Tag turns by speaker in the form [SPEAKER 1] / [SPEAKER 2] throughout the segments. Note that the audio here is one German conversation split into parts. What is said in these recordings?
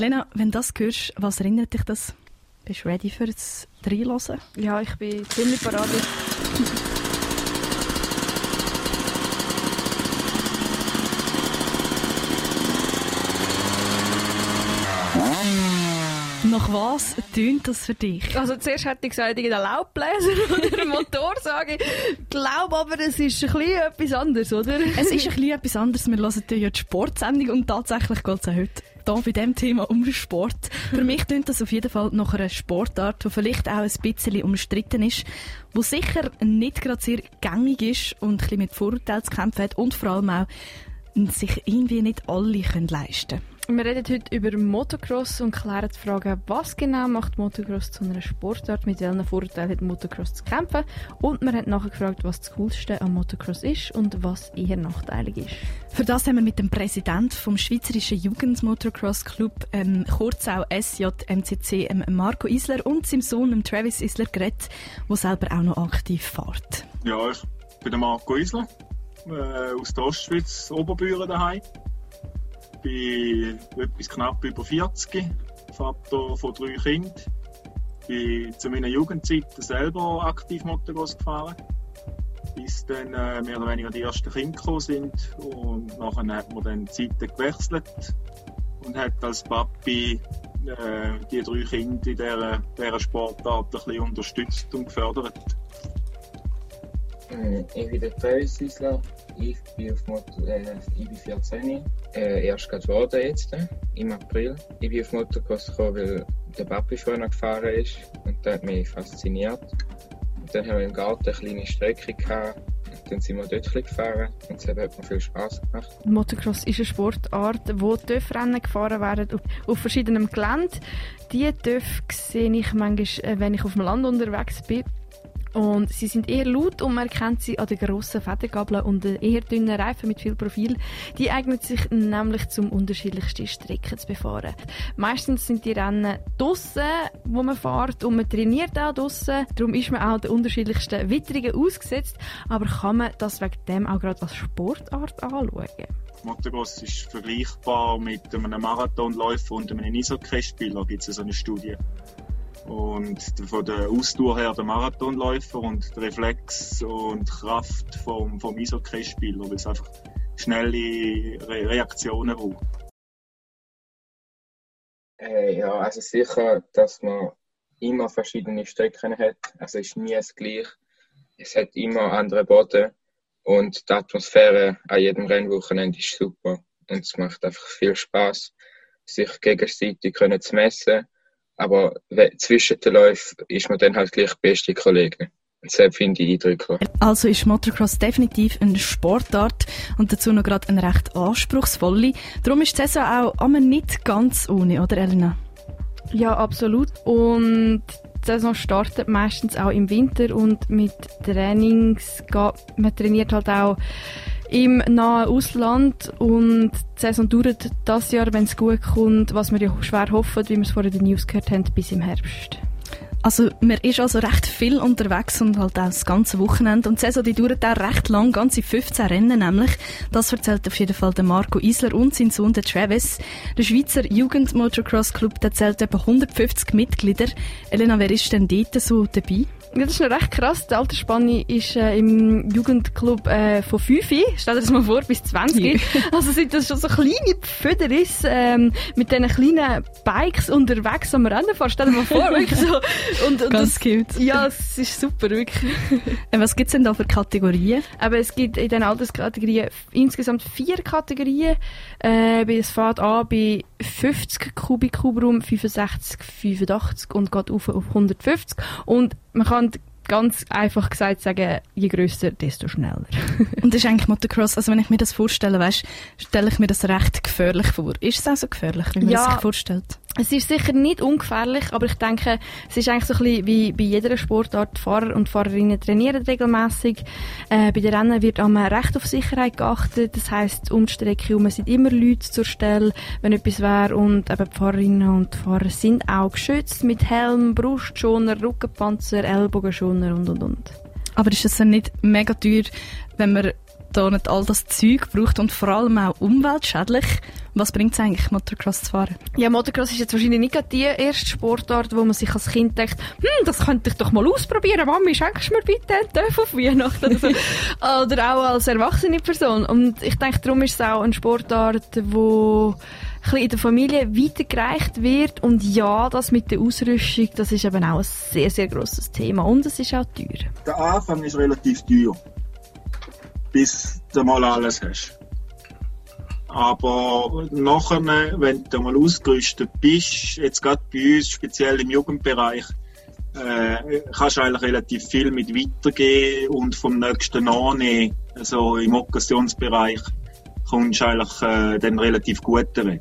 [SPEAKER 1] Elena, wenn du das hörst, was erinnert dich das? Bist du ready für das Reinhören?
[SPEAKER 2] Ja, ich bin ziemlich parat.
[SPEAKER 1] Nach was tönt das für dich?
[SPEAKER 2] Also zuerst hätte ich gesagt, irgendein Laubbläser oder ein Motorsage. Ich glaube aber, es ist ein bisschen etwas anderes, oder?
[SPEAKER 1] Es ist ein bisschen etwas anderes. Wir hören ja die Sportsendung und tatsächlich geht es auch heute hier bei diesem Thema um Sport. Für mich tönt das auf jeden Fall nach einer Sportart, die vielleicht auch ein bisschen umstritten ist, wo sicher nicht gerade sehr gängig ist und ein bisschen mit Vorurteilen zu kämpfen hat und vor allem auch sich irgendwie nicht alle leisten können.
[SPEAKER 2] Wir reden heute über Motocross und klären die Frage, was genau macht Motocross zu einer Sportart, mit welchen Vorteilen hat Motocross zu kämpfen und wir haben nachher gefragt, was das Coolste am Motocross ist und was eher nachteilig ist.
[SPEAKER 1] Für das haben wir mit dem Präsidenten vom Schweizerischen Jugendmotocross Club, ähm, kurz auch SJMCC, ähm, Marco Isler und seinem Sohn Travis Isler geredet, der selber auch noch aktiv fährt.
[SPEAKER 3] Ja, ich bin der Marco Isler äh, aus der Ostschweiz, Oberbüren daheim bin etwas knapp über 40, Vater von drei Kindern. Bin zu meiner Jugendzeit selber aktiv Motocross gefahren, bis dann äh, mehr oder weniger die ersten Kinder gekommen sind. Und nachher hat man dann die Zeiten gewechselt und hat als Papi äh, die drei Kinder in dieser, dieser Sportart ein bisschen unterstützt und gefördert.
[SPEAKER 4] Äh, ich bin der Travis Isler. Ich bin, auf Motor, äh, ich bin 14. Äh, erst gerade geworden jetzt, äh, im April. Ich bin auf Motocross gekommen, weil der Papi vorher gefahren ist und das hat mich fasziniert. Und dann haben wir im Garten eine kleine Strecke gehabt. Und dann sind wir dort gefahren und es hat mir viel Spass gemacht.
[SPEAKER 2] Motocross ist eine Sportart, wo Töpfrennen gefahren werden auf, auf verschiedenen Gelände. Die Töpfe sehe ich manchmal, äh, wenn ich auf dem Land unterwegs bin. Und sie sind eher laut und man erkennt sie an den grossen Federgabeln und den eher dünnen Reifen mit viel Profil. Die eignen sich nämlich zum unterschiedlichsten Strecken zu befahren. Meistens sind die Rennen draussen, wo man fährt und man trainiert auch draussen. Darum ist man auch den unterschiedlichsten Witterungen ausgesetzt. Aber kann man das wegen dem auch gerade als Sportart anschauen?
[SPEAKER 3] Motocross ist vergleichbar mit einem Marathonläufer und einem Eishockeyspieler, gibt es so eine Studie. Und von der Ausdauer her der Marathonläufer und der Reflex und Kraft vom, vom Eishockeyspieler, weil es einfach schnelle Re Reaktionen braucht.
[SPEAKER 4] Äh, ja, also sicher, dass man immer verschiedene Strecken hat. Also es ist nie das gleiche. Es hat immer andere Boden und die Atmosphäre an jedem Rennwochenende ist super. Und es macht einfach viel Spaß, sich gegenseitig können zu messen aber zwischen den Läufen ist man dann halt gleich beste Kollegen. Das finde ich eindrücklich.
[SPEAKER 1] Also ist Motocross definitiv eine Sportart und dazu noch gerade eine recht anspruchsvolle. Darum ist die Saison auch aber nicht ganz ohne, oder Elena?
[SPEAKER 2] Ja, absolut. Und die Saison startet meistens auch im Winter und mit Trainings, man trainiert halt auch im nahen Ausland und die Saison dauert das Jahr, wenn es gut kommt, was wir ja schwer hoffen, wie wir es vorhin in den News gehört haben, bis im Herbst.
[SPEAKER 1] Also man ist also recht viel unterwegs und halt auch das ganze Wochenende und die Saison die dauert auch recht lang, ganze 15 Rennen nämlich. Das erzählt auf jeden Fall der Marco Isler und sein Sohn der Travis. Der Schweizer Jugend Motocross Club der zählt etwa 150 Mitglieder. Elena, wer ist denn dort so dabei?
[SPEAKER 2] Das ist noch recht krass. Die Altersspanne ist äh, im Jugendclub äh, von 5, stell dir das mal vor, bis 20. Ja. Also sind das schon so kleine Pföderis ähm, mit diesen kleinen Bikes unterwegs am Rennen fahren. Stell dir mal vor, wirklich so.
[SPEAKER 1] Und, und Ganz das, cute.
[SPEAKER 2] Ja, es ist super, wirklich.
[SPEAKER 1] Äh, was gibt es denn da für Kategorien?
[SPEAKER 2] Aber es gibt in diesen Alterskategorien insgesamt vier Kategorien. Äh, es fährt an bei 50 Kubikhubraum, 65, 85 und geht auf auf 150. Und man kann ganz einfach gesagt sagen, je grösser, desto schneller.
[SPEAKER 1] und das ist eigentlich Motocross, also wenn ich mir das vorstelle, weißt, stelle ich mir das recht gefährlich vor. Ist es auch so gefährlich, wie man ja, es sich vorstellt?
[SPEAKER 2] Es ist sicher nicht ungefährlich, aber ich denke, es ist eigentlich so ein bisschen wie bei jeder Sportart. Fahrer und Fahrerinnen trainieren regelmäßig. Äh, bei den Rennen wird am Recht auf Sicherheit geachtet. Das heisst, um die Strecke herum sind immer Leute zur Stelle, wenn etwas wäre. Und eben die Fahrerinnen und Fahrer sind auch geschützt mit Helm, Brustschoner, Rückenpanzer, Ellbogenschoner und und und.
[SPEAKER 1] Aber ist das dann nicht mega teuer, wenn man da nicht all das Zeug braucht und vor allem auch umweltschädlich. Was bringt es eigentlich, Motocross zu fahren?
[SPEAKER 2] Ja, Motocross ist jetzt wahrscheinlich nicht die erste Sportart, wo man sich als Kind denkt, hm, das könnte ich doch mal ausprobieren. Mami, schenkst du mir bitte einen Töpf auf Weihnachten? Oder, so. oder auch als erwachsene Person. Und ich denke, darum ist es auch eine Sportart, wo in der Familie weitergereicht wird. Und ja, das mit der Ausrüstung, das ist eben auch ein sehr, sehr grosses Thema. Und es ist auch teuer.
[SPEAKER 3] Der Anfang ist relativ teuer. Bis du mal alles hast. Aber nachher, wenn du mal ausgerüstet bist, jetzt gerade bei uns, speziell im Jugendbereich, äh, kannst du eigentlich relativ viel mit weitergehen und vom nächsten annehmen. Also im Okkasionsbereich kommst du eigentlich äh, dann relativ gut weg.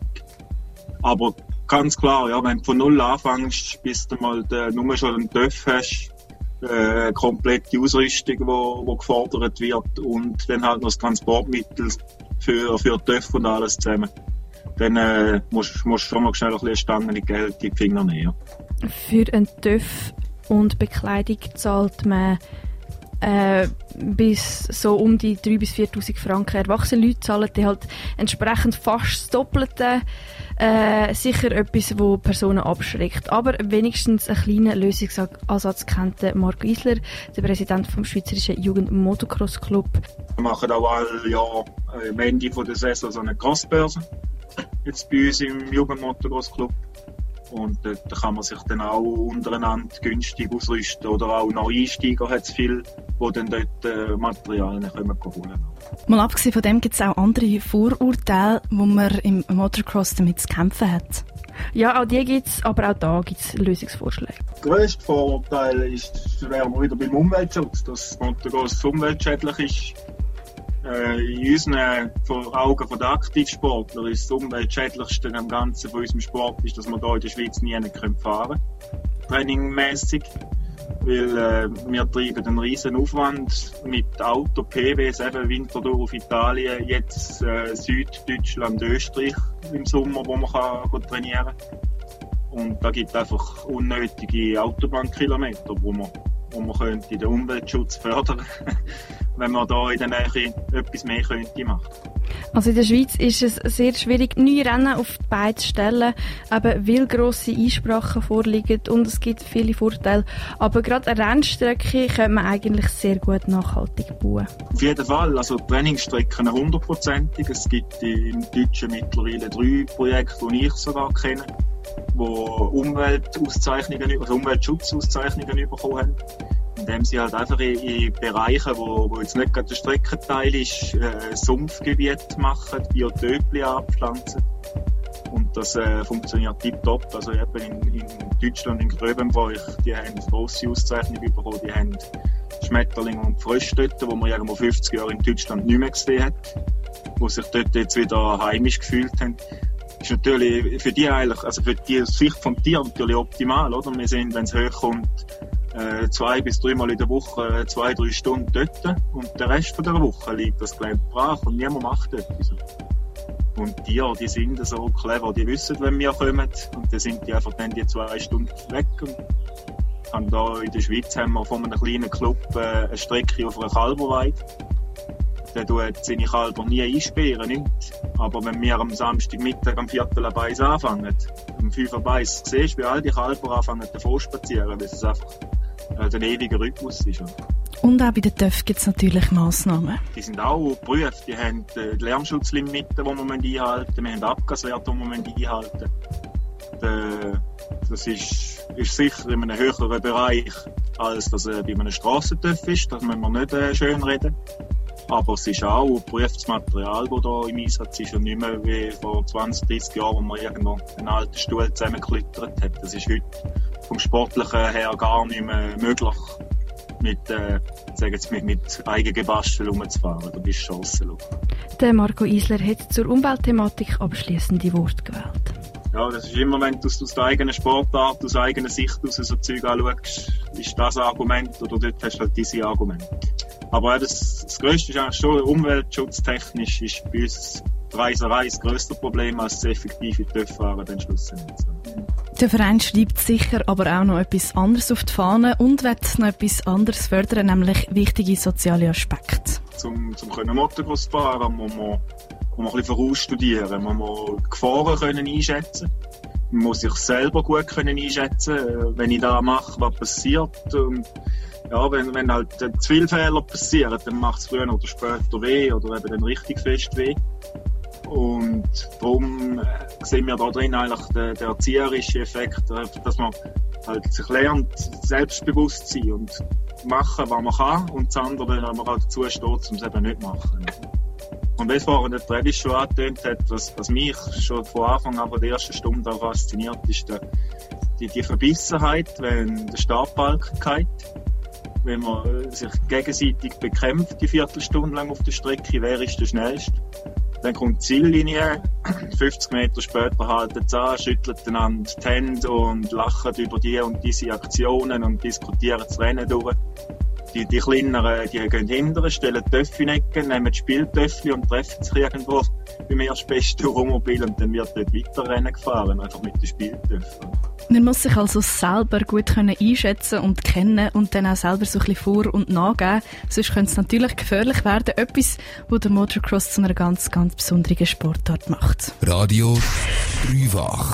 [SPEAKER 3] Aber ganz klar, ja, wenn du von null anfängst, bis du mal den, nur schon einen TÜV hast, äh, komplette Ausrüstung, die wo, wo gefordert wird und dann halt noch das Transportmittel für, für TÜV und alles zusammen. Dann äh, musst du schon mal schnell ein bisschen Stangen Geld in die Finger nehmen.
[SPEAKER 2] Für einen TÜV und Bekleidung zahlt man äh, bis so um die 3.000 bis 4.000 Franken. Erwachsene Leute zahlen die halt entsprechend fast das Doppelte. Äh, sicher etwas, wo Personen abschreckt. Aber wenigstens einen kleinen Lösungsansatz kennt Marco Isler, der Präsident vom Schweizerischen Jugend Motocross Club.
[SPEAKER 3] Wir machen auch alle Jahr am Ende der Saison so eine Crossbörse. Jetzt bei uns im Jugend Motocross Club. Und dort kann man sich dann auch untereinander günstig ausrüsten. Oder auch Neueinsteiger hat es viel, die dann dort äh, Materialien können holen können.
[SPEAKER 1] Mal abgesehen von dem gibt es auch andere Vorurteile, wo man im Motocross damit zu kämpfen hat.
[SPEAKER 2] Ja, auch die gibt es, aber auch da gibt es Lösungsvorschläge.
[SPEAKER 3] Der grösste Vorurteil ist, wären wir wieder beim Umweltschutz, dass Motocross umweltschädlich ist in unseren Augen von den Aktivsportlern ist das umweltschädlichste am Ganzen von unserem Sport, ist, dass wir hier in der Schweiz nie fahren können. Trainingmäßig. Weil äh, wir treiben einen riesen Aufwand mit Auto, PWs, eben Winterthur auf Italien, jetzt äh, Süddeutschland, Österreich im Sommer, wo man kann trainieren kann. Und da gibt es einfach unnötige Autobahnkilometer, wo man, wo man könnte den Umweltschutz fördern wenn man da in der Nähe etwas mehr könnte machen.
[SPEAKER 2] Also in der Schweiz ist es sehr schwierig, neue Rennen auf die Beine zu stellen, eben weil grosse Einsprachen vorliegen und es gibt viele Vorteile. Aber gerade eine Rennstrecke könnte man eigentlich sehr gut nachhaltig bauen.
[SPEAKER 3] Auf jeden Fall, also Trainingsstrecken hundertprozentig. Es gibt im Deutschen mittlerweile drei Projekte, die ich sogar kenne, die Umweltauszeichnungen, also Umweltschutzauszeichnungen bekommen haben indem sie halt einfach in, in Bereichen, wo, wo jetzt nicht gerade der Streckenteil ist, äh, Sumpfgebiet machen, Biotöpli abpflanzen. Und das äh, funktioniert tiptop. Also eben in, in Deutschland, in Gröbenbräuch, die haben grosse Auszeichnung bekommen. Die haben Schmetterlinge und Frösche dort, die man irgendwo 50 Jahre in Deutschland nicht mehr gesehen hat. Die sich dort jetzt wieder heimisch gefühlt haben. Ist natürlich für die eigentlich, also für die Sicht vom Tier natürlich optimal, oder? Wir sehen, wenn es hochkommt, äh, zwei bis dreimal in der Woche äh, zwei, drei Stunden dort und der Rest von der Woche liegt das Gelände brach und niemand macht etwas. Und die, ja, die sind so clever, die wissen, wenn wir kommen und dann sind die einfach dann die zwei Stunden weg und da in der Schweiz haben wir von einem kleinen Club äh, eine Strecke auf einer Kalberweide. Der tut seine Kalber nie einsperren, nicht. Aber wenn wir am Samstagmittag am Viertel ab eins anfangen, um fünf ab eins, siehst du, wie all die Kalber anfangen davor spazieren, weil es einfach also ein ewiger Rhythmus ist.
[SPEAKER 1] Und auch bei den TÜV gibt es natürlich Massnahmen.
[SPEAKER 3] Die sind auch geprüft. Die haben äh, die Lärmschutzlimiten, die man einhalten. Wir haben Abgaswerte, die man einhalten muss. Das ist, ist sicher in einem höheren Bereich, als das äh, bei einem Strassentüff ist. Das müssen wir nicht äh, schön reden. Aber es ist auch geprüftes Material, das hier im Einsatz ist und nicht mehr wie vor 20, 30 Jahren, wo man irgendwo einen alten Stuhl zusammengeklittert hat. Das ist heute vom Sportlichen her gar nicht mehr möglich, mit, äh, sagen jetzt, mit, mit Eigengebastel rumzufahren. Da bist du chancenlos.
[SPEAKER 2] Der Marco Isler hat zur Umweltthematik abschließende Worte gewählt.
[SPEAKER 3] Ja, das ist immer, wenn du aus, der eigenen Sportart, aus eigener Sicht aus so Zeug anschaust, ist das Argument oder dort hast du halt diese Argument. Aber das, das Größte ist eigentlich schon, umweltschutztechnisch ist bei uns die Reiserei das grösste Problem als das effektive TÜV-Fahren dann schlussendlich.
[SPEAKER 1] Der Verein schreibt sicher aber auch noch etwas anderes auf die Fahne und wird noch etwas anderes fördern, nämlich wichtige soziale Aspekte.
[SPEAKER 3] zum, zum können Motocross fahren, muss man, man ein bisschen vorausstudieren, muss man Gefahren können einschätzen man muss sich selber gut können einschätzen äh, wenn ich da mache, was passiert. Und ja, wenn, wenn halt zu viele Fehler passieren, dann macht es früher oder später weh oder eben dann richtig fest weh. Und darum äh, sehen wir da drin eigentlich den, den erzieherischen Effekt, äh, dass man halt sich lernt, selbstbewusst zu sein und machen, was man kann und das andere, wenn man halt dazu steht, um es eben nicht machen. Und wie vorhin der Travis schon angetönt hat, was, was mich schon von Anfang an von der ersten Stunde auch fasziniert, ist der, die, die Verbissenheit, wenn der Startbalken geht wenn man sich gegenseitig bekämpft, die Viertelstunde lang auf der Strecke, wer ist der Schnellste? Dann kommt die Ziellinie, 50 Meter später halten sie an, schütteln einander die Hände und lachen über die und diese Aktionen und diskutieren das Rennen durch. Die, die kleineren, die gehen hinterher, stellen Töpfe in Ecken, nehmen Spieltöpfe und treffen sich irgendwo beim erstbesten Wohnmobil und dann wird dort weiter Rennen gefahren, einfach mit den Spieltöpfen.
[SPEAKER 1] Man muss sich also selber gut können einschätzen und kennen und dann auch selber so ein bisschen vor- und nachgeben. Sonst könnte es natürlich gefährlich werden. Etwas, was der Motocross zu einer ganz, ganz besonderen Sportart macht.
[SPEAKER 5] Radio Dreifach.